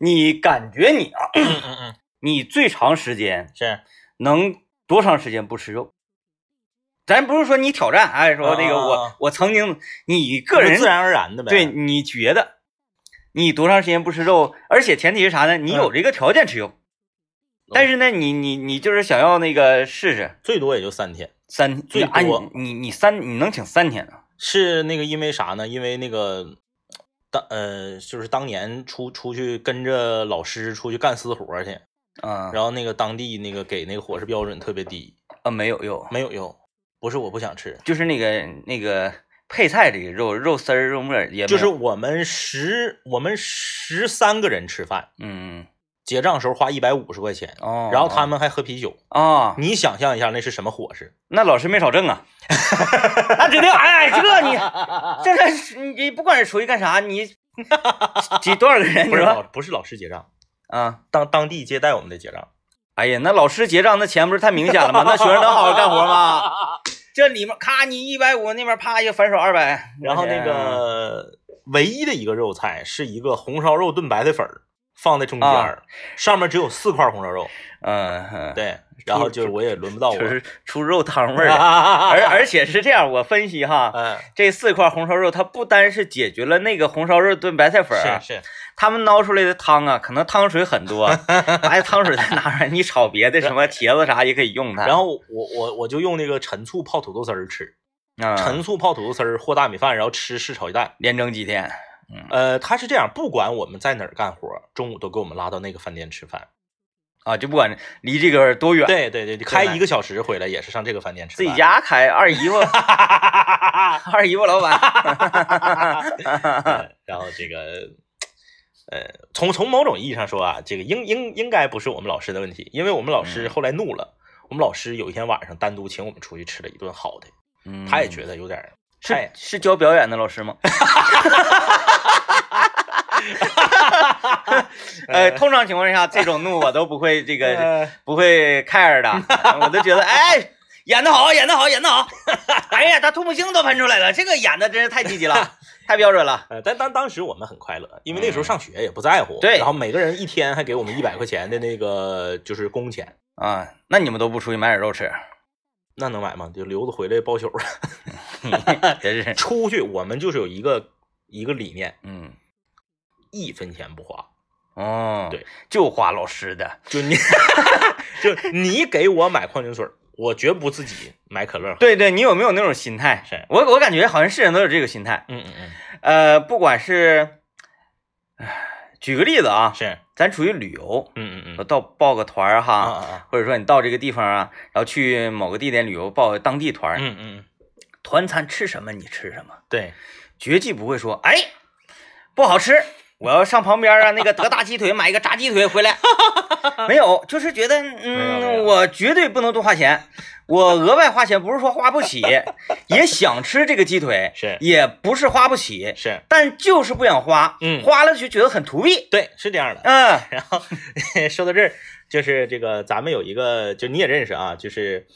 你感觉你啊，嗯嗯嗯，你最长时间是能多长时间不吃肉？咱不是说你挑战，哎，说那个我、啊我曾经，你个人自然而然的呗。对，你觉得你多长时间不吃肉？而且前提是啥呢？你有这个条件吃肉，但是呢，你你你就是想要那个试试最多也就三天。三最啊你多你你三你能请三天啊？是那个因为啥呢？因为那个当呃，就是当年出出去跟着老师出去干私活去，嗯然后那个当地那个给那个伙食标准特别低，啊没有肉，没有用。不是我不想吃，就是那个那个配菜这个肉肉丝儿肉末儿也就是我们十我们十三个人吃饭，嗯结账时候花一百五十块钱，哦，然后他们还喝啤酒。啊，你想象一下，那是什么伙食？那老师没少挣啊，那指定哎这你 这这是你不管是出去干啥，你 几多少个人不是不是老师结账，啊？当当地接待我们的结账。哎呀，那老师结账那钱不是太明显了吗？那学生能好好干活吗？这里面咔你一百五，那边啪一个反手二百，然后那个唯一的一个肉菜是一个红烧肉炖白菜粉儿，放在中间儿，上面只有四块红烧肉。嗯，嗯，对，然后就是我也轮不到我。就是出肉汤味儿 的，而而而且是这样，我分析哈，嗯，这四块红烧肉它不单是解决了那个红烧肉炖白菜粉是是，他们捞出来的汤啊，可能汤水很多，把汤水再拿出来，你炒别的什么茄子啥也可以用它。然后我我我就用那个陈醋泡土豆丝儿吃，啊，陈醋泡土豆丝儿和大米饭，然后吃是炒鸡蛋。连蒸几天，呃，他是这样，不管我们在哪儿干活，中午都给我们拉到那个饭店吃饭。啊，就不管离这个多远，对对对，开一个小时回来也是上这个饭店吃饭。自己家开，二姨夫，二姨夫老板，嗯然后这个，呃，从从某种意义上说啊，这个应应应该不是我们老师的问题，因为我们老师后来怒了，我们老师有一天晚上单独请我们出去吃了一顿好的，嗯。他也觉得有点儿是太是教表演的老师吗？呃，通常情况下，这种怒我都不会这个 呃不会 care 的，我都觉得哎，演的好，演的好，演的好。哎呀，他吐沫星都喷出来了，这个演的真是太积极了，太标准了。呃，但当当时我们很快乐，因为那时候上学也不在乎，对然后每个人一天还给我们一百块钱的那个就是工钱，啊，那你们都不出去买点肉吃？那能买吗？就留着回来包宿，真是，出去我们就是有一个一个理念，嗯，一分钱不花，哦，对，就花老师的，就你 就你给我买矿泉水，我绝不自己买可乐。对对，你有没有那种心态？是我我感觉好像是人都有这个心态。嗯嗯嗯，呃，不管是，唉举个例子啊，是，咱出去旅游，嗯嗯嗯，到报个团儿啊哈，或者说你到这个地方啊，然后去某个地点旅游，报个当地团儿，嗯嗯，团餐吃什么你吃什么，对，绝技不会说，哎，不好吃，我要上旁边啊那个德大鸡腿买一个炸鸡腿回来，没有，就是觉得，嗯，我绝对不能多花钱，我额外花钱不是说花不起，也想吃这个鸡腿，是。也不是花不起，是，但就是不想花，嗯花了就觉得很图弊，对，是这样的。嗯。然后 说到这儿，就是这个咱们有一个，就你也认识啊，就是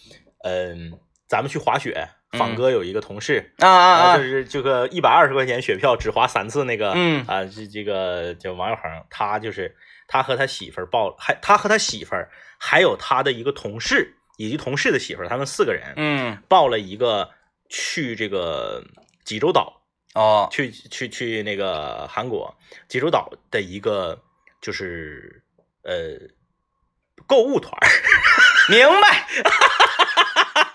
嗯，咱们去滑雪，仿哥有一个同事。啊啊啊。就，是这个一百二十块钱雪票只滑三次那个，嗯。啊，这这个叫王小恒，他就是他和他媳妇儿报，还他和他媳妇儿还有他的一个同事以及同事的媳妇儿，他们四个人嗯。报了一个去这个济州岛，哦，去去去那个韩国济州岛的一个就是呃购物团儿，明白，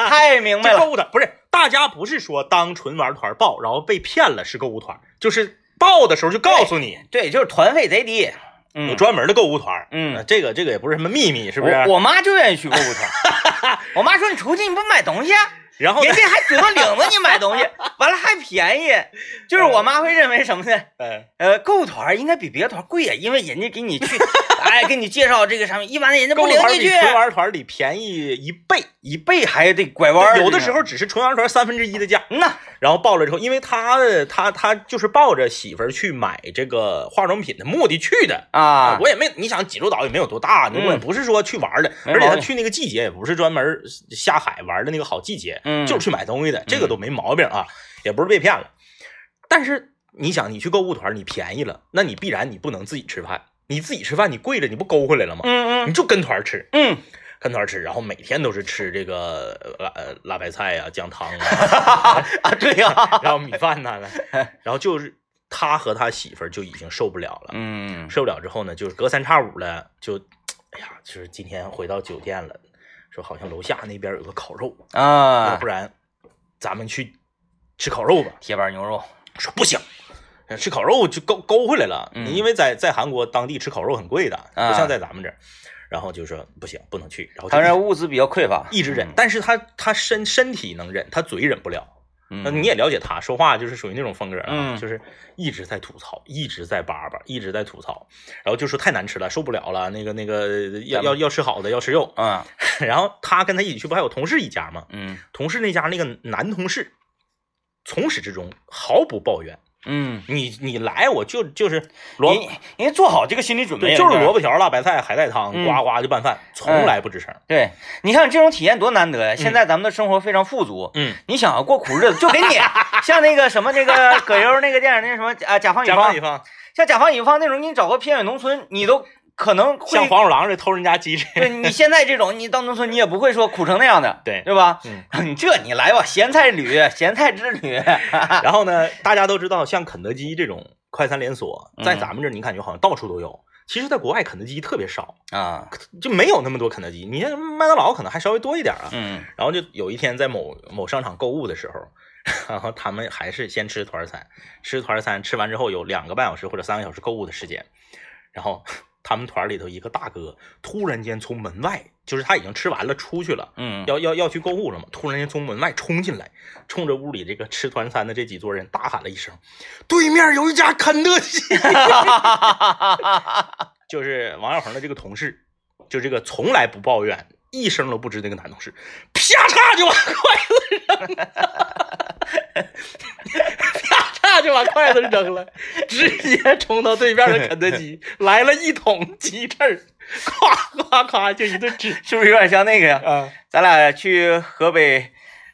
太明白了，物团不是大家不是说当纯玩团报，然后被骗了是购物团，就是报的时候就告诉你。对，就是团费贼低，有嗯专门的购物团，嗯。呃这个这个也不是什么秘密，是不是？我我妈就愿意去购物团，我妈说你出去你不买东西啊，然后人家还主动领着你买东西，完了还便宜，就是我妈会认为什么呢？呃呃，购物团应该比别的团贵呀，因为人家给你去，哎，给你介绍这个上面，一般人家购物不领你去，团比纯玩团里便宜一倍，一倍还得拐弯，有的时候只是纯玩团三分之一的价。嗯呐，然后报了之后，因为他他他就是抱着媳妇儿去买这个化妆品的目的去的啊，我也没，你想济州岛也没有多大，嗯我也不是说去玩的，而且他去那个季节也不是专门下海玩的那个好季节，嗯就是去买东西的，这个都没毛病啊，也不是被骗了。但是你想，你去购物团，你便宜了，那你必然你不能自己吃饭，你自己吃饭，你贵了你不勾回来了吗？嗯嗯你就跟团吃，嗯，跟团吃，然后每天都是吃这个呃辣呃辣白菜呀、姜汤啊，啊，对呀，然后米饭呐、然后就是他和他媳妇儿就已经受不了了，嗯受不了之后呢，就是隔三差五的就，哎呀，就是今天回到酒店了，说好像楼下那边有个烤肉，要啊不，然咱们去吃烤肉吧。铁板牛肉，说不行，呃吃烤肉就勾勾回来了。嗯因为在在韩国当地吃烤肉很贵的，啊不像在咱们这儿。然后就说不行，不能去，然后当然物资比较匮乏，一直忍嗯，但是他他身身体能忍，他嘴忍不了。那嗯，你也了解他说话就是属于那种风格啊，嗯就是一直在吐槽，一直在叭叭，一直在吐槽，然后就说太难吃了，受不了了，那个那个要要要吃好的，要吃肉。啊，然后他跟他一起去，不还有同事一家吗？嗯同事那家那个男同事，从始至终毫不抱怨。嗯，你你来我就就是萝人人家做好这个心理准备对，就是萝卜条、辣白菜、海带汤，嗯呱呱就拌饭，从来不吱声。对，你看这种体验多难得呀！现在咱们的生活非常富足，嗯，你想要过苦日子，就给你 像那个什么那个葛优那个电影那什么啊，甲方乙方甲方乙，方，像甲方乙方那种，给你找个偏远农村，你都可能会像黄鼠狼似的偷人家鸡吃。对你现在这种，你到农村你也不会说苦成那样的，对对吧？嗯，你这你来吧，咸菜旅，咸菜之旅，然后呢，大家都知道，像肯德基这种快餐连锁，在嗯咱们这儿你感觉好像到处都有。其实，在国外肯德基特别少，啊，就没有那么多肯德基。你像麦当劳可能还稍微多一点啊。嗯然后就有一天在某某商场购物的时候，然后他们还是先吃团餐，吃团餐吃完之后有两个半小时或者三个小时购物的时间，然后他们团里头一个大哥突然间从门外，就是他已经吃完了出去了。嗯，要要要去购物了嘛？突然间从门外冲进来，冲着屋里这个吃团餐的这几桌人大喊了一声：“对面有一家肯德基！” 就是王小恒的这个同事，就这个从来不抱怨、一声都不吱那个男同事，啪嚓就把筷子扔了，就把筷子扔了，直接冲到对面的肯德基，来了一桶鸡翅儿，咵咵咵就一顿吃是不是有点像那个呀？啊！咱俩去河北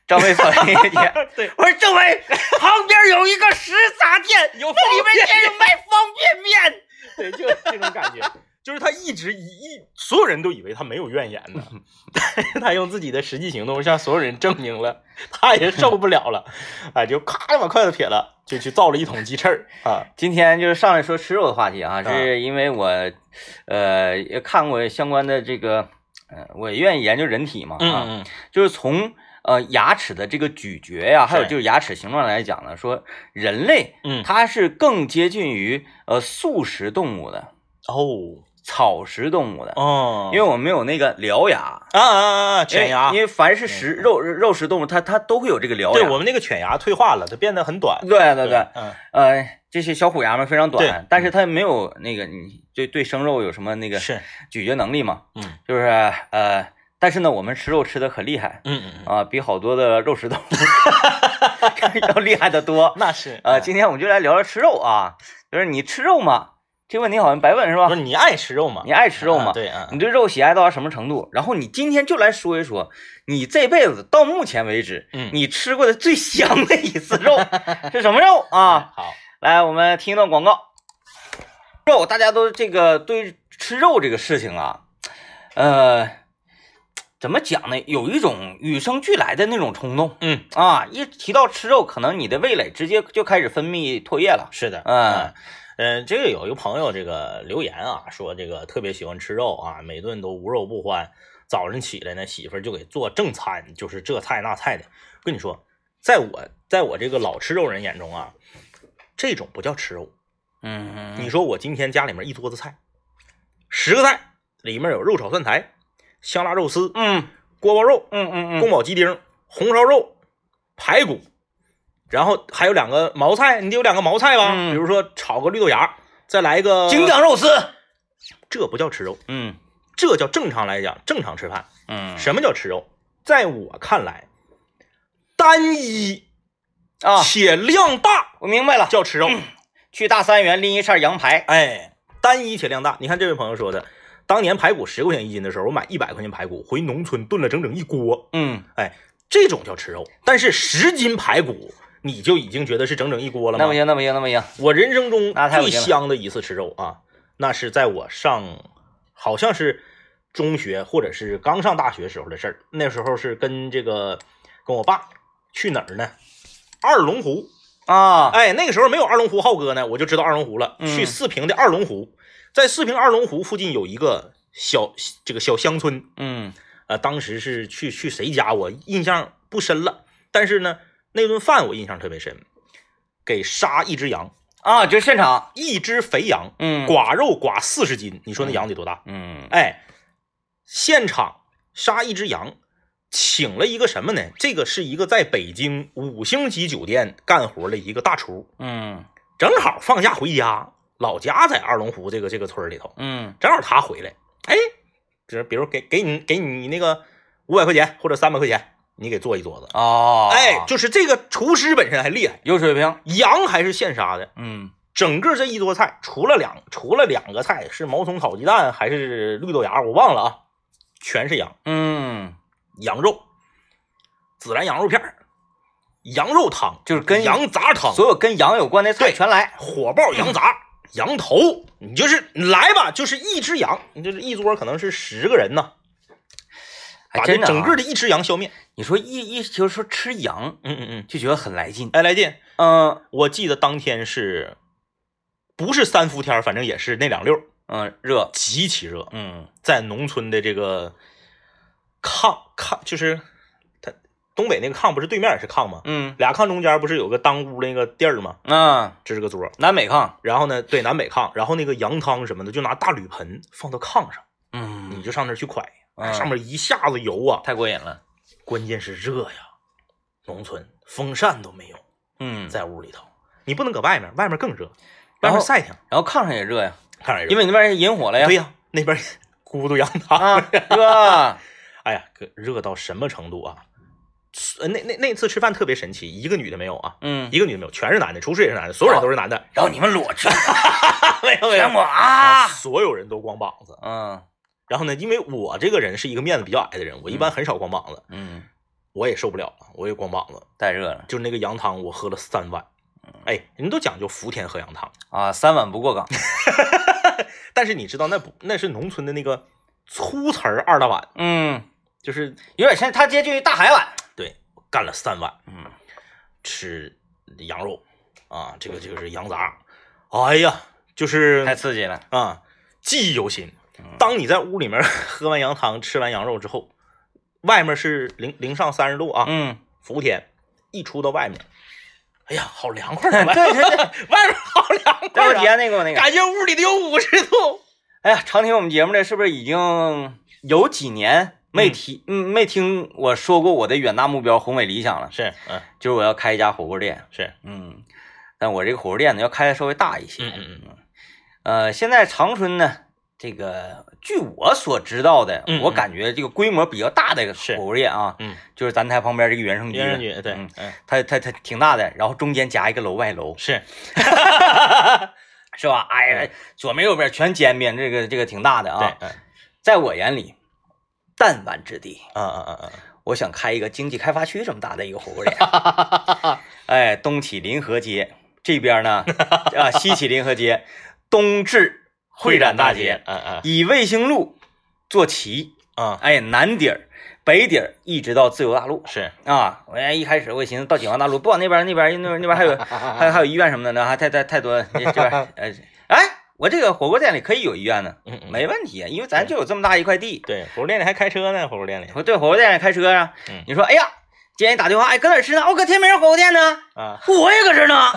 张北粉那天，对，我说政委旁边有一个食杂店，有那里面竟有卖方便面。对，就是这种感觉，就是他一直一一所有人都以为他没有怨言呢，但是他用自己的实际行动向所有人证明了他也受不了了，啊，就咔就把筷子撇了，就去造了一桶鸡翅儿 啊，今天就是上来说吃肉的话题啊，啊是因为我呃也看过相关的这个，呃，我也愿意研究人体嘛啊，嗯就是从呃牙齿的这个咀嚼呀，还有就是牙齿形状来讲呢，说人类嗯，它是更接近于呃素食动物的，哦草食动物的，哦，因为我们没有那个獠牙。啊啊啊啊，犬牙。因为，凡是食肉肉食动物，它它都会有这个獠牙。对我们那个犬牙退化了，它变得很短，对对对，嗯呃，这些小虎牙们非常短，但是它没有那个你对对生肉有什么那个是，咀嚼能力嘛？嗯。就是呃，但是呢，我们吃肉吃的可厉害。嗯嗯嗯，啊，比好多的肉食动物 要厉害的多。那是呃，今天我们就来聊聊吃肉啊，就是你吃肉吗？这个问题好像白问是吧不是？你爱吃肉吗？你爱吃肉吗？啊对啊，你对肉喜爱到什么程度？然后你今天就来说一说，你这辈子到目前为止，嗯你吃过的最香的一次肉 是什么肉啊？好，来，我们听一段广告。肉，大家都这个对吃肉这个事情啊，呃，怎么讲呢？有一种与生俱来的那种冲动嗯，啊！一提到吃肉，可能你的味蕾直接就开始分泌唾液了。是的，嗯嗯，这个有一个朋友这个留言啊，说这个特别喜欢吃肉啊，每顿都无肉不欢。早晨起来呢，媳妇儿就给做正餐，就是这菜那菜的。跟你说，在我在我这个老吃肉人眼中啊，这种不叫吃肉。嗯，你说我今天家里面一桌子菜，十个菜里面有肉炒蒜苔、香辣肉丝、嗯锅包肉、嗯嗯宫嗯，保鸡丁、红烧肉、排骨，然后还有两个毛菜，你得有两个毛菜吧？嗯比如说炒个绿豆芽，再来一个京酱肉丝。这不叫吃肉，嗯这叫正常来讲正常吃饭。嗯，什么叫吃肉？在我看来，单一啊，且量大我明白了。叫吃肉。去大三元拎一串羊排。哎，单一且量大。你看这位朋友说的，当年排骨十块钱一斤的时候，我买一百块钱排骨回农村炖了整整一锅。嗯，哎，这种叫吃肉。但是十斤排骨，你就已经觉得是整整一锅了吗？那不行，那不行，那不行。我人生中最香的一次吃肉啊，那是在我上好像是中学或者是刚上大学时候的事儿。那时候是跟这个跟我爸去哪儿呢？二龙湖。啊，哎，那个时候没有二龙湖浩哥呢，我就知道二龙湖了。嗯去四平的二龙湖，在四平二龙湖附近有一个小这个小乡村，嗯呃，当时是去去谁家，我印象不深了。但是呢，那顿饭我印象特别深，给杀一只羊，啊，就现场，一只肥羊，嗯刮肉刮四十斤，你说那羊得多大？嗯哎，现场杀一只羊，请了一个什么呢？这个是一个在北京五星级酒店干活的一个大厨，嗯正好放假回家，老家在二龙湖这个这个村里头，嗯正好他回来，哎，比如比如给给你给你那个五百块钱或者三百块钱，你给做一桌子。哦，哎，就是这个厨师本身还厉害，有水平，羊还是现杀的，嗯。整个这一桌菜除了两除了两个菜是毛葱炒鸡蛋还是绿豆芽，我忘了啊，全是羊，嗯，羊肉，孜然羊肉片羊肉汤，就是跟羊杂汤，所有跟羊有关的菜全来，火爆羊杂、羊头，你就是你来吧，就是一只羊，你就是一桌可能是十个人呢，把这整个的一只羊消灭。你说一一就是说吃羊嗯嗯嗯，就觉得很来劲，哎，来劲！嗯我记得当天是不是三伏天儿，反正也是那两溜儿，嗯热，极其热，嗯在农村的这个炕炕，就是它东北那个炕不是对面也是炕吗？嗯俩炕中间不是有个当屋那个地儿吗？啊，这是个桌，南北炕，然后呢，对南北炕，然后那个羊汤什么的，就拿大铝盆放到炕上，嗯你嗯，就上那儿去蒯，嗯上面一下子油啊！太过瘾了，关键是热呀，农村风扇都没有，嗯，在屋里头，你不能搁外面，外面更热，外然后面晒挺，然后炕上也热呀，炕上也热。因为你那边引火了呀，对呀，那边 咕嘟羊汤，啊，热，哎呀，可热到什么程度啊？呃那那那次吃饭特别神奇，一个女的没有啊，嗯，一个女的没有，全是男的，厨师也是男的，所有人都是男的，然后你们裸吃，没有没全我啊，所有人都光膀子。嗯然后呢，因为我这个人是一个面子比较矮的人，我一般很少光膀子，嗯，我也受不了了，我也光膀子。太热了。就是那个羊汤，我喝了三碗。哎，人都讲究福田喝羊汤，啊，三碗不过岗，但是你知道那不那是农村的那个粗瓷儿二大碗，嗯，就是有点像它接近于大海碗，对干了三碗，嗯。吃羊肉啊，这个这个是羊杂，哎呀，就是太刺激了，啊，记忆犹新嗯。当你在屋里面喝完羊汤、吃完羊肉之后，外面是零零上三十度啊，嗯，伏天，一出到外面，哎呀，好凉快对对 对，外面好凉快啊，填那个那个，感觉屋里得有五十度。哎呀，常听我们节目的，是不是已经有几年？没提，嗯，没听我说过我的远大目标、宏伟理想了？是，嗯，就是我要开一家火锅店，是，嗯，但我这个火锅店呢要开的稍微大一些，嗯嗯。嗯。呃，现在长春呢，这个据我所知道的，我感觉这个规模比较大的是火锅店啊，嗯，就是咱台旁边这个原生居，原生居，对，嗯嗯，它它它挺大的，然后中间夹一个楼外楼，是，是吧？哎呀，左面右边全煎饼，这个这个挺大的啊，，嗯在我眼里，弹丸之地。嗯嗯嗯嗯，我想开一个经济开发区这么大的一个火锅店，哎，东起临河街这边呢，啊，西起临河街，东至会展大街，，嗯嗯以卫星路做旗，嗯，哎，南底儿、北底儿一直到自由大路是，啊。我一开始我寻思到解放大路，不往那边那边那边那边还有 还有还有医院什么的呢，还太太太多这这边呃，哎，我这个火锅店里可以有医院呢，嗯嗯，没问题，因为咱就有这么大一块地。对，火锅店里还开车呢，火锅店里，我对火锅店里开车啊，嗯你说，哎呀，今天你打电话，哎，搁哪儿吃呢？我搁天明火锅店呢，啊，我也搁这儿呢。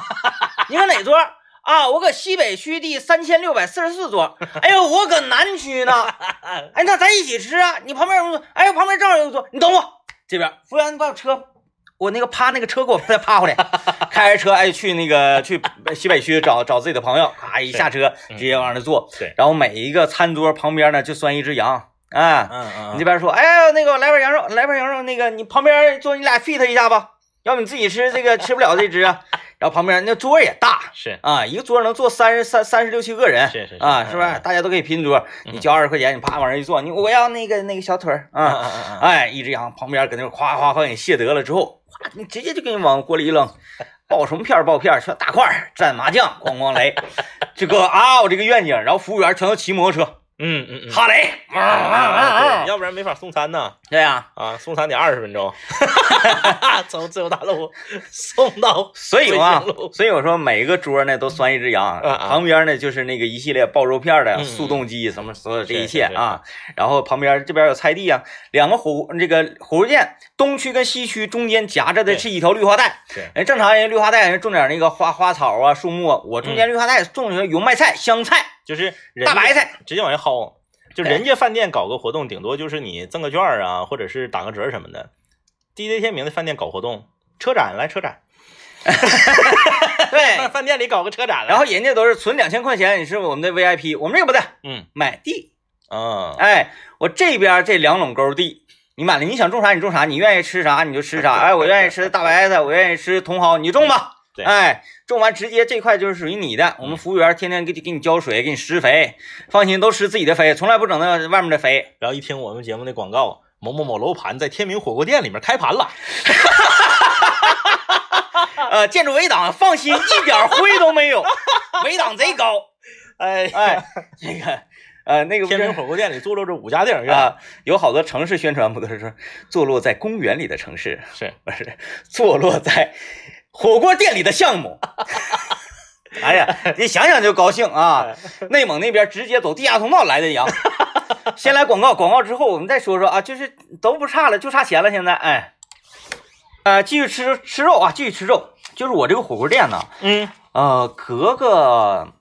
你搁哪桌？啊，我搁西北区第三千六百四十四桌。哎呦，我搁南区呢。哎，那咱一起吃啊！你旁边有个桌，哎，旁边正好有个桌，你等我。这边服务员你把我车，我那个趴那个车给我再趴回来，开着车哎去那个去西北区找找自己的朋友，咔一下车直接往那坐。对，然后每一个餐桌旁边呢就拴一只羊，啊，嗯嗯你这边说，哎呀，那个来盘羊肉，来盘羊肉，那个你旁边坐你俩 fit 一下吧，要不你自己吃这个吃不了这只啊。然后旁边那桌也大是，啊，一个桌能坐三十三三十六七个人，是是是啊，是不是？大家都可以拼桌，你交二十块钱，你啪往这一坐，你我要那个那个小腿儿嗯啊，哎，一只羊旁边搁那夸夸夸给你卸得了之后，哗，你直接就给你往锅里一扔，爆什么片儿爆片儿，全大块儿，蘸麻酱，咣咣来，这个啊，我这个愿景，然后服务员全都骑摩托车，嗯嗯嗯，哈雷！要不然没法送餐呢。对呀，啊，送餐得二十分钟，从自由大路送到所以嘛卫星路，所以我说每一个桌呢都拴一只羊，旁边呢就是那个一系列爆肉片的嗯速冻机，什么所有这一切啊，然后旁边这边有菜地啊，两个火这个火锅店东区跟西区中间夹着的是一条绿化带，是。人正常人绿化带人种点那个花花草啊树木啊，我中间绿化带种的油麦菜、香菜、就是人大白菜，直接往下薅。就人家饭店搞个活动，顶多就是你赠个券啊，或者是打个折什么的。DJ 天明的饭店搞活动，车展来车展，对饭，店里搞个车展来。然后人家都是存两千块钱，你是我们的 VIP，我们这个不对，嗯买地。嗯，哎，我这边这两垄沟地，你买了，你想种啥你种啥，你愿意吃啥你就吃啥。哎，我愿意吃大白菜，我愿意吃茼蒿，你种吧。对哎，种完直接这块就是属于你的，我们服务员天天给你给你浇水，给你施肥，放心，都施自己的肥，从来不整那外面的肥。然后一听我们节目的广告，某某某楼盘在天明火锅店里面开盘了，呃，建筑围挡，放心，一点灰都没有，围挡贼高。哎哎，这个呃那个天明火锅店里坐落着五家电影院，啊，有好多城市宣传不都是说坐落在公园里的城市，是。不是坐落在火锅店里的项目？哎呀，你想想就高兴啊！内蒙那边直接走地下通道来的羊，先来广告，广告之后我们再说说啊，就是都不差了，就差钱了。现在，哎，呃，继续吃吃肉啊，继续吃肉。就是我这个火锅店呢，嗯，呃，隔个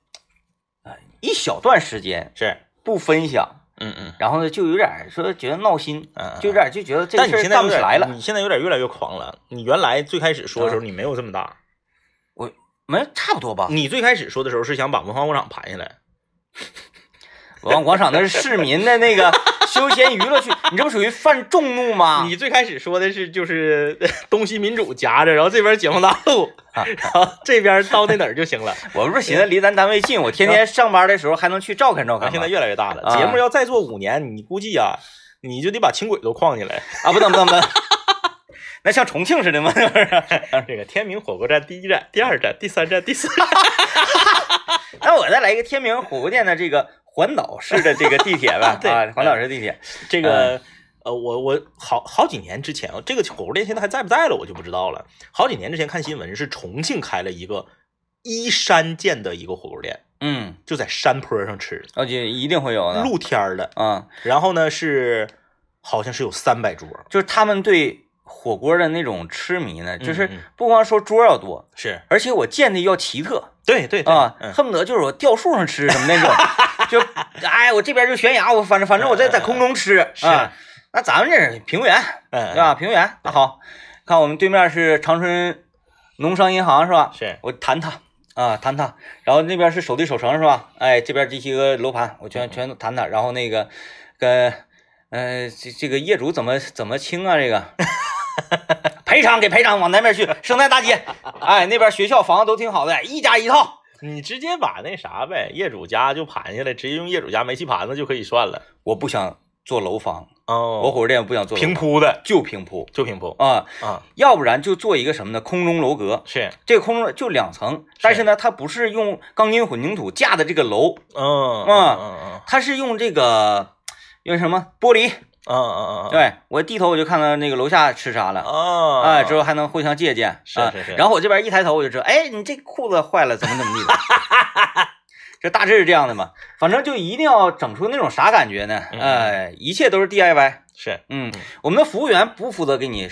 呃一小段时间是，不分享，嗯嗯然后呢就有点说觉得闹心，嗯，就有点就觉得这事干不起来了。你现在有点越来越狂了。你原来最开始说的时候，你没有这么大。我没差不多吧？你最开始说的时候是想把文化广场盘下来，文化 广场那是市民的那个 休闲娱乐区，你这不属于犯众怒吗？你最开始说的是就是 东西民主夹着，然后这边解放大路，啊然后这边到那哪儿就行了。我不是寻思离咱单位近，我天天上班的时候还能去照看照看现在越来越大了，啊节目要再做五年，你估计呀、你就得把轻轨都框进来。啊，不能不能不能，那像重庆似的吗？是不是？这个天明火锅站第一站、第二站、第三站、第四站，那我再来一个天明火锅店的这个环岛式的这个地铁吧 对啊，环岛式地铁。这个。呃，我我好好几年之前，这个火锅店现在还在不在了，我就不知道了。好几年之前看新闻，是重庆开了一个依山建的一个火锅店，嗯，就在山坡上吃，而且一定会有的。露天的。啊，然后呢是好像是有三百桌，就是他们对火锅的那种痴迷呢，就是嗯嗯不光说桌要多，是而且我建的要奇特。对对对啊，嗯，恨不得就是我吊树上吃什么那种，就哎，我这边就悬崖，我反正反正我在在空中吃啊。那咱们这是平原，嗯对吧？平原，那好，看我们对面是长春农商银行是吧？是我谈他啊，谈他，然后那边是首地首城是吧？哎，这边这些个楼盘我全全都谈他，然后那个跟呃这这个业主怎么怎么清啊？这个 赔偿给赔偿，往南边去，生态大街，哎，那边学校房子都挺好的，一家一套。你直接把那啥呗，业主家就盘下来，直接用业主家煤气盘子就可以算了。我不想做楼房，哦我火锅店不想做楼平，铺的，就平铺就平铺啊，啊，要不然就做一个什么呢？空中楼阁。是，这个空中就两层，但是呢，它不是用钢筋混凝土架的这个楼，嗯啊嗯嗯它是用这个用什么玻璃？嗯嗯嗯，对我低头我就看到那个楼下吃啥了，啊，哎，之后还能互相借鉴，啊是是是然后我这边一抬头我就知道，哎，你这裤子坏了，怎么怎么地的。这大致是这样的嘛，反正就一定要整出那种啥感觉呢？嗯哎，一切都是 DIY。是，嗯，我们的服务员不负责给你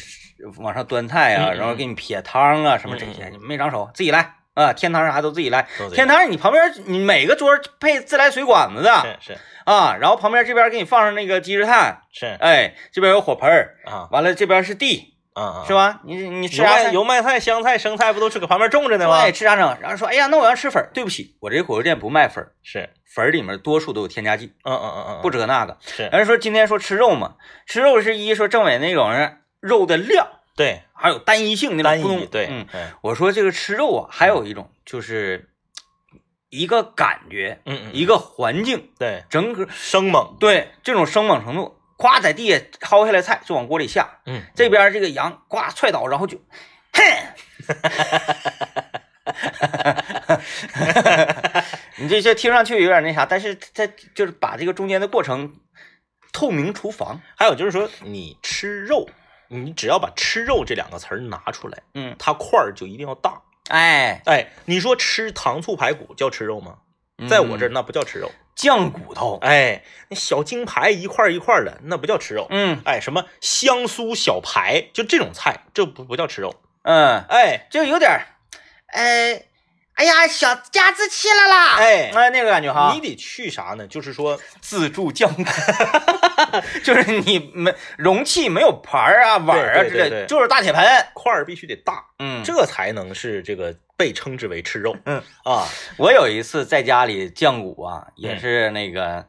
往上端菜啊，然后给你撇汤啊什么这些，嗯你没长手，自己来啊。天堂啥都自己来。都这样添汤你旁边你每个桌配自来水管子的是是啊，然后旁边这边给你放上那个积石炭，是哎，这边有火盆儿，啊完了这边是地，啊是？吧？你你吃啥菜？油麦菜、香菜、生菜不都是搁旁边种着呢吗对，？吃啥整？然后说，哎呀，那我要吃粉儿。对不起，我这火锅店不卖粉儿，是，粉儿里面多数都有添加剂，嗯嗯嗯嗯，不止那个。是，人家说今天说吃肉嘛，吃肉是一说政委那种人肉的量，对，还有单一性那单种不能一对，嗯，嗯我说这个吃肉啊，还有一种就是一个感觉，嗯嗯，一个环境，对，整个生猛，对这种生猛程度，咵在地下薅下来菜就往锅里下，嗯，这边这个羊呱踹倒，然后就，哼，你这这听上去有点那啥，但是它就是把这个中间的过程透明厨房，还有就是说，你吃肉，你只要把吃肉这两个词儿拿出来，嗯，它块儿就一定要大。哎，哎，你说吃糖醋排骨叫吃肉吗？在我这儿那不叫吃肉。酱骨头，哎，那小京排一块儿一块儿的，那不叫吃肉。嗯哎，什么香酥小排，就这种菜，这不不叫吃肉。嗯，哎就有点儿，呃，哎呀，小家子气了啦，哎，哎，那个感觉哈，你得去啥呢？就是说，自助酱。骨，就是你没容器没有盘儿啊碗儿啊之类就是大铁盆，块儿必须得大，嗯，这才能是这个被称之为吃肉。嗯。啊，我有一次在家里酱骨啊，也嗯是那个，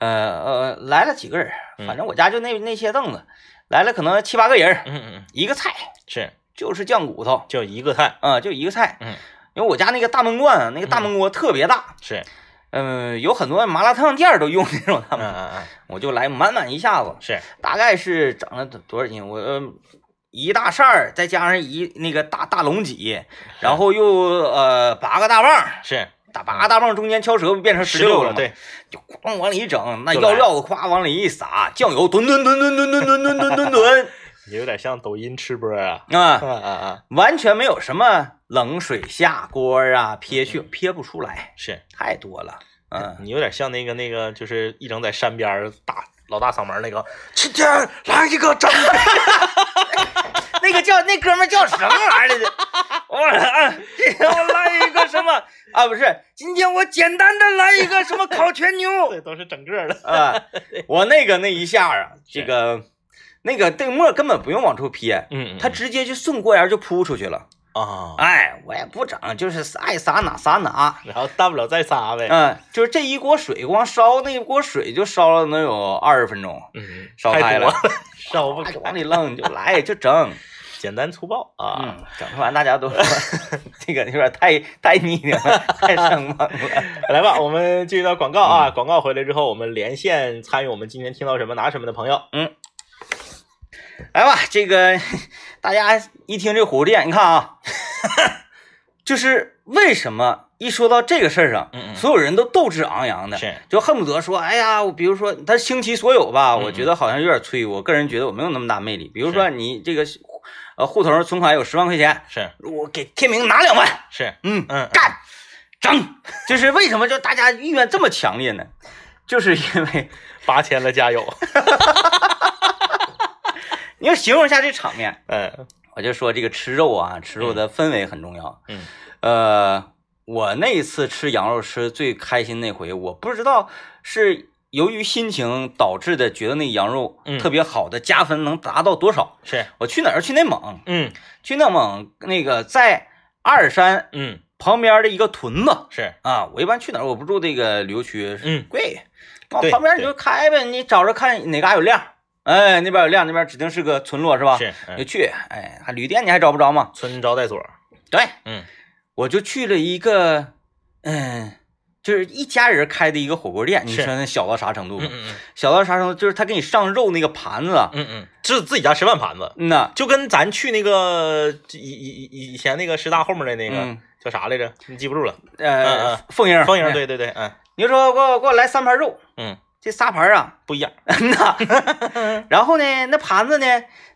呃呃，来了几个人，嗯。反正我家就那那些凳子，来了可能七八个人，嗯嗯嗯，一个菜。是。就是酱骨头，就一个菜，啊、就一个菜，嗯，因为我家那个大闷罐啊，那个大闷锅特别大，是，嗯、有很多麻辣烫店都用那种大嗯闷锅，嗯嗯，我就来满满一下子，是，大概是整了多多少斤？我、呃、一大扇儿，再加上一那个大大龙脊，然后又呃八个大棒，是打八个大棒中间敲折不变成十十六个，了吗，对，就咣往里一整，那药料子夸往里一撒，酱油吨吨吨吨吨吨吨吨吨吨吨，有点像抖音吃播啊。啊，啊啊啊！完全没有什么冷水下锅啊，撇去撇不出来，是太多了，嗯，你有点像那个那个，就是一整在山边儿大老大嗓门那个，今天来一个真的，那个叫那哥们叫什么玩意儿来着？我啊，今天 我来一个什么啊？不是，今天我简单的来一个什么烤全牛对，都是整个的。啊！我那个那一下啊，这个那个这个沫根本不用往出撇，嗯它直接就顺锅沿就扑出去了。啊，哎，我也不整，就是爱撒哪撒哪。然后大不了再撒呗。嗯，就是这一锅水光烧那一锅水就烧了能有二十分钟，嗯，烧开了 烧不开，就往里扔就来就整。简单粗暴啊。嗯，整出完大家都说 这个有点太太腻挺了，太生猛了。来吧，我们继续到广告啊。广告回来之后，我们连线参与我们今天听到什么拿什么的朋友。嗯来吧，这个大家一听这火锅店，你看啊，就是为什么一说到这个事儿上，嗯嗯所有人都斗志昂扬的，是，就恨不得说，哎呀，我比如说他倾其所有吧，我觉得好像有点吹。我个人觉得我没有那么大魅力。比如说你这个呃户头存款有十万块钱，是我给天明拿两万，是，嗯嗯，干整，就是为什么就大家意愿这么强烈呢？就是因为 八千了，加油。你要形容一下这场面，嗯我就说这个吃肉啊，吃肉的氛围很重要。嗯呃，我那一次吃羊肉吃最开心那回，我不知道是由于心情导致的，觉得那羊肉嗯特别好的加分能达到多少？是，我去哪儿？去内蒙，嗯去内蒙那个在阿尔山嗯旁边的一个屯子是，啊。我一般去哪儿？我不住这个旅游区，嗯贵，往旁边你就开呗，你找着看哪嘎有亮，哎，那边有亮，那边指定是个村落是吧？是，嗯。就去，哎，还旅店你还找不着吗？村招待所。对，嗯。我就去了一个，嗯，就是一家人开的一个火锅店，你说那小到啥程度？嗯嗯小到啥程度？就是他给你上肉那个盘子，嗯嗯，是自己家吃饭盘子，嗯呐，就跟咱去那个以以以以前那个师大后面的那个嗯。叫啥来着？你记不住了。呃嗯，凤英，方莹，哎，对对对，嗯。你就说给我给我来三盘肉，嗯，这仨盘啊，不一样。那，然后呢，那盘子呢，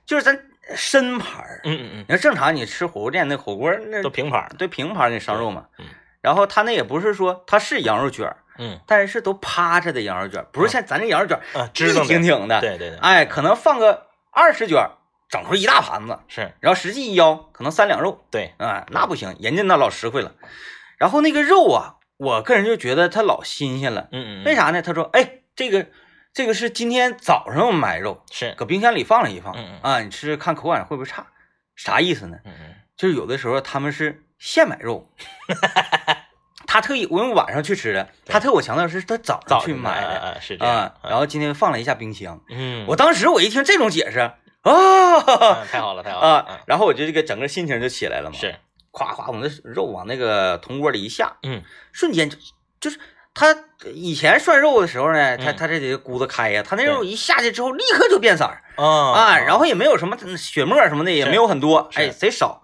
就是咱深盘儿。嗯嗯你说正常你吃火锅店那火锅那嗯，都平盘儿。对平盘儿给你上肉嘛，嗯然后他那也不是说他是羊肉卷儿，嗯但是是都趴着的羊肉卷，不是像咱这羊肉卷儿啊，直挺。挺的，对对对，哎，可能放个二十卷，整出一大盘子，是，然后实际一腰可能三两肉，对，啊，那不行，人家那老实惠了。然后那个肉啊，我个人就觉得它老新鲜了，嗯嗯，为啥呢？他说，哎，这个这个是今天早上买肉，是，搁冰箱里放了一放，嗯嗯啊，你吃吃看口感会不会差？啥意思呢？嗯嗯就是有的时候他们是现买肉，他特意我用晚上去吃的，他特我强调是他早上去买的啊，是这样啊，。然后今天放了一下冰箱，嗯，我当时我一听这种解释啊。嗯太好了，太好了啊，然后我就这个整个心情就起来了嘛，是，夸夸，我那肉往那个铜锅里一下，嗯，瞬间就就是他以前涮肉的时候呢，他嗯他这得咕子开呀，他那肉一下去之后立刻就变色儿啊啊，然后也没有什么血沫什么的，也没有很多，是哎，贼少。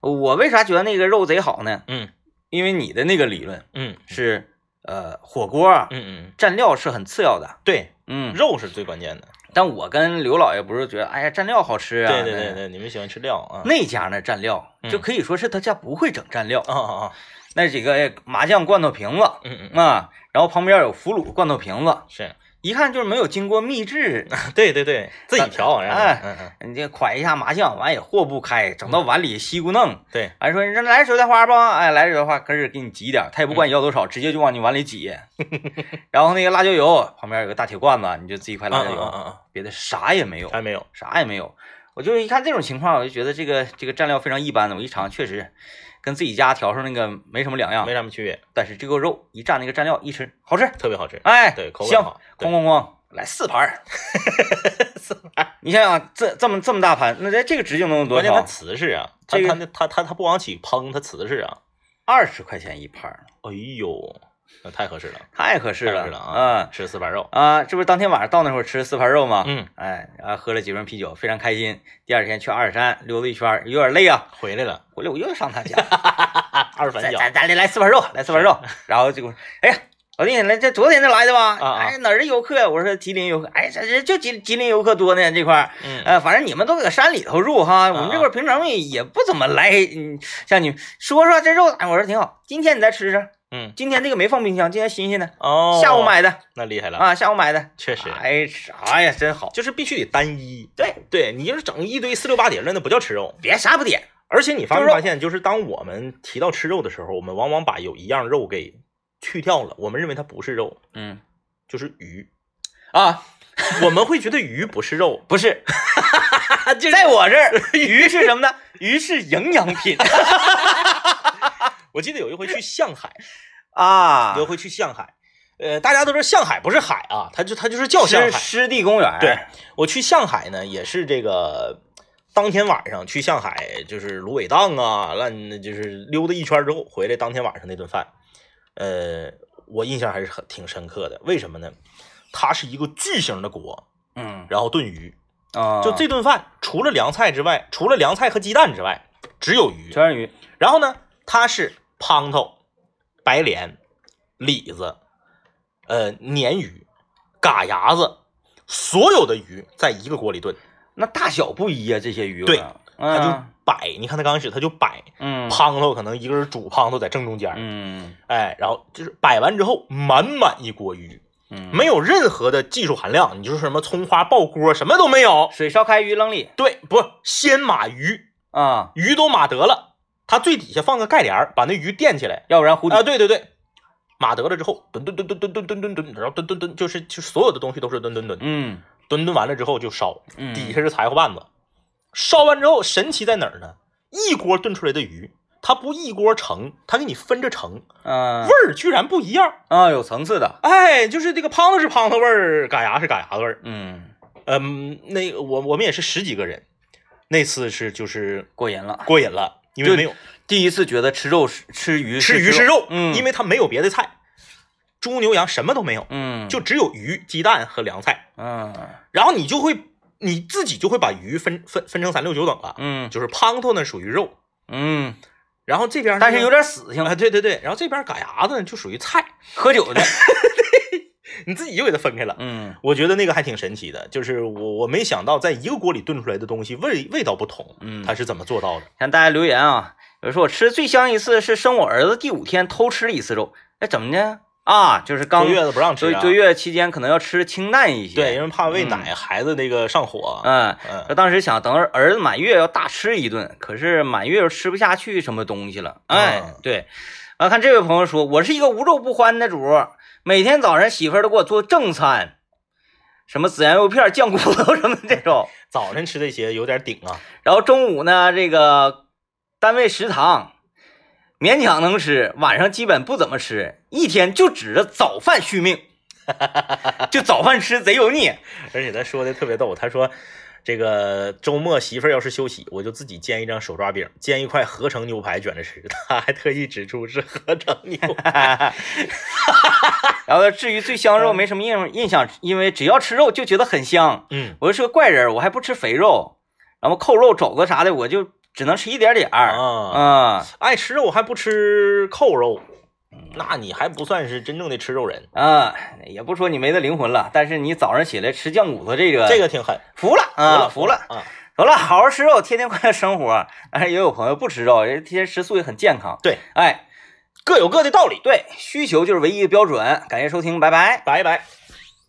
我为啥觉得那个肉贼好呢？嗯因为你的那个理论嗯是呃，火锅啊嗯嗯，蘸料是很次要的，对，嗯，肉是最关键的。但我跟刘老爷不是觉得，哎呀，蘸料好吃啊，对对对对，你们喜欢吃料啊？那家那蘸料嗯就可以说是他家不会整蘸料，啊啊啊！那几个麻将罐头瓶子嗯啊，然后旁边有腐乳罐头瓶子，是，一看就是没有经过秘制，对对对，自己调，然你这㧟一下麻将，完也和不开，整到碗里稀咕弄。对，哎，说你这来手菜花不？哎，来手菜花，可是给你挤点，他也不管你要多少，直接就往你碗里挤。然后那个辣椒油旁边有个大铁罐子，你就自己快辣椒油，别的啥也没有，还没有，啥也没有。我就是一看这种情况，我就觉得这个这个蘸料非常一般的。我一尝，确实跟自己家调上那个没什么两样没。什么区别，但是这个肉一蘸那个蘸料一吃，好吃，特别好吃。哎，对，口感香，哐哐哐，来四盘儿，四盘儿。你想想，这这么这么大盘，那这这个直径能有多关键它？瓷实啊，它这个它它它它不往起烹，它瓷实啊。二十块钱一盘儿，哎呦，那太合适了，太合适了太合适了啊！嗯吃四盘肉，啊，这不是当天晚上到那会儿吃四盘肉吗？嗯，哎，啊喝了几瓶啤酒，非常开心。第二天去阿尔山溜达一圈，有点累啊，回来了，回来我又上他家，二反脚，咱咱咱来四盘肉，来四盘肉。然后这个，哎呀，老弟，来这昨天才来的吧？啊啊哎，哪儿的游客呀？我说吉林游客。哎，这这就吉吉林游客多呢这块儿。嗯，呃，反正你们都搁山里头住哈，我们这啊块儿平常也也不怎么来。嗯，像你说说这肉，哎，我说挺好。今天你再吃吃，嗯，今天这个没放冰箱，今天新鲜的，哦，下午，买的。那厉害了，啊，下午买的。确实，哎，啥呀，真好。就是必须得单一。对，对你就是整一堆四六八碟的，那不叫吃肉。别啥不点，而且你发没发现，就是当我们提到吃肉的时候，我们往往把有一样肉给去掉了，我们认为它不是肉，嗯。就是鱼。啊，我们会觉得鱼不是肉，不是，在我这儿，鱼是什么呢？鱼是营养品我记得有一回去象海，啊有一回去象海，呃，大家都知道象海不是海啊，它就它就是叫象海。湿地公园。对，我去象海呢，也是这个当天晚上去象海，就是芦苇荡啊，烂就是溜达一圈之后回来，当天晚上那顿饭，呃，我印象还是很挺深刻的。为什么呢？它是一个巨型的锅，嗯然后炖鱼，啊，就这顿饭除了凉菜之外，除了凉菜和鸡蛋之外，只有鱼。全是鱼。然后呢，它是胖头、白鲢、李子、呃鲶鱼、嘎牙子，所有的鱼在一个锅里炖，那大小不一啊，这些鱼。对嗯，它就摆。你看他刚开始他就摆，嗯胖头可能一个人煮胖头在正中间，嗯哎，然后就是摆完之后满满一锅鱼，嗯，没有任何的技术含量，你就是什么葱花爆锅什么都没有。水烧开鱼扔里对，不先码鱼，啊，鱼都码得了，它最底下放个盖帘儿，把那鱼垫起来。要不然糊底啊，对对对，码得了之后，吨吨吨吨吨吨吨吨吨，然后蹲蹲蹲，就是就是所有的东西都是蹲蹲蹲，嗯蹲蹲完了之后就烧，嗯，底下是柴火棒子，烧完之后神奇在哪儿呢？一锅炖出来的鱼，它不一锅盛，它给你分着盛，嗯味儿居然不一样。啊有层次的。哎，就是这个胖子是胖子味儿，嘎牙是嘎牙味儿。嗯，嗯，那个我我们也是十几个人，那次是就是过瘾了。过瘾了，因为没有。第一次觉得吃肉是吃鱼吃鱼是是肉，嗯，因为它没有别的菜，猪牛羊什么都没有，嗯。就只有鱼、鸡蛋和凉菜，嗯。然后你就会你自己就会把鱼分分分成三六九等了，嗯。就是胖头呢属于肉，嗯，然后这边但是有点死性，啊，对对对，然后这边嘎牙子呢就属于菜，喝酒的。你自己就给它分开了。嗯我觉得那个还挺神奇的，就是我我没想到在一个锅里炖出来的东西味味道不同，嗯，它是怎么做到的？看大家留言啊，有人说我吃最香一次是生我儿子第五天偷吃了一次肉，哎，怎么呢啊？就是刚坐月子不让吃啊，坐坐月子期间可能要吃清淡一些，对，因为怕喂奶，孩子那个上火。嗯。嗯他当时想等儿子满月要大吃一顿，可是满月又吃不下去什么东西了。哎，嗯对，啊，看这位朋友说，我是一个无肉不欢的主，每天早上媳妇儿都给我做正餐，什么孜然肉片、酱骨头什么这种，早晨吃这些有点顶啊。然后中午呢，这个单位食堂勉强能吃，晚上基本不怎么吃，一天就指着早饭续命，就早饭吃贼油腻。而且他说的特别逗，他说这个周末媳妇儿要是休息，我就自己煎一张手抓饼，煎一块合成牛排卷着吃。他还特意指出是合成牛排。然后至于最香肉没什么印印象，因为只要吃肉就觉得很香。嗯，我是个怪人，我还不吃肥肉，然后扣肉、肘子啥的，我就只能吃一点点儿。啊，啊，爱吃肉还不吃扣肉，那你还不算是真正的吃肉人，啊，也不说你没那灵魂了，但是你早上起来吃酱骨头这个，这个挺狠，服了啊，服服了，啊！服了，好好吃肉，天天快乐生活。但是也有朋友不吃肉，人天天吃素也很健康。对，哎，各有各的道理，对，需求就是唯一的标准。感谢收听，拜拜。拜拜。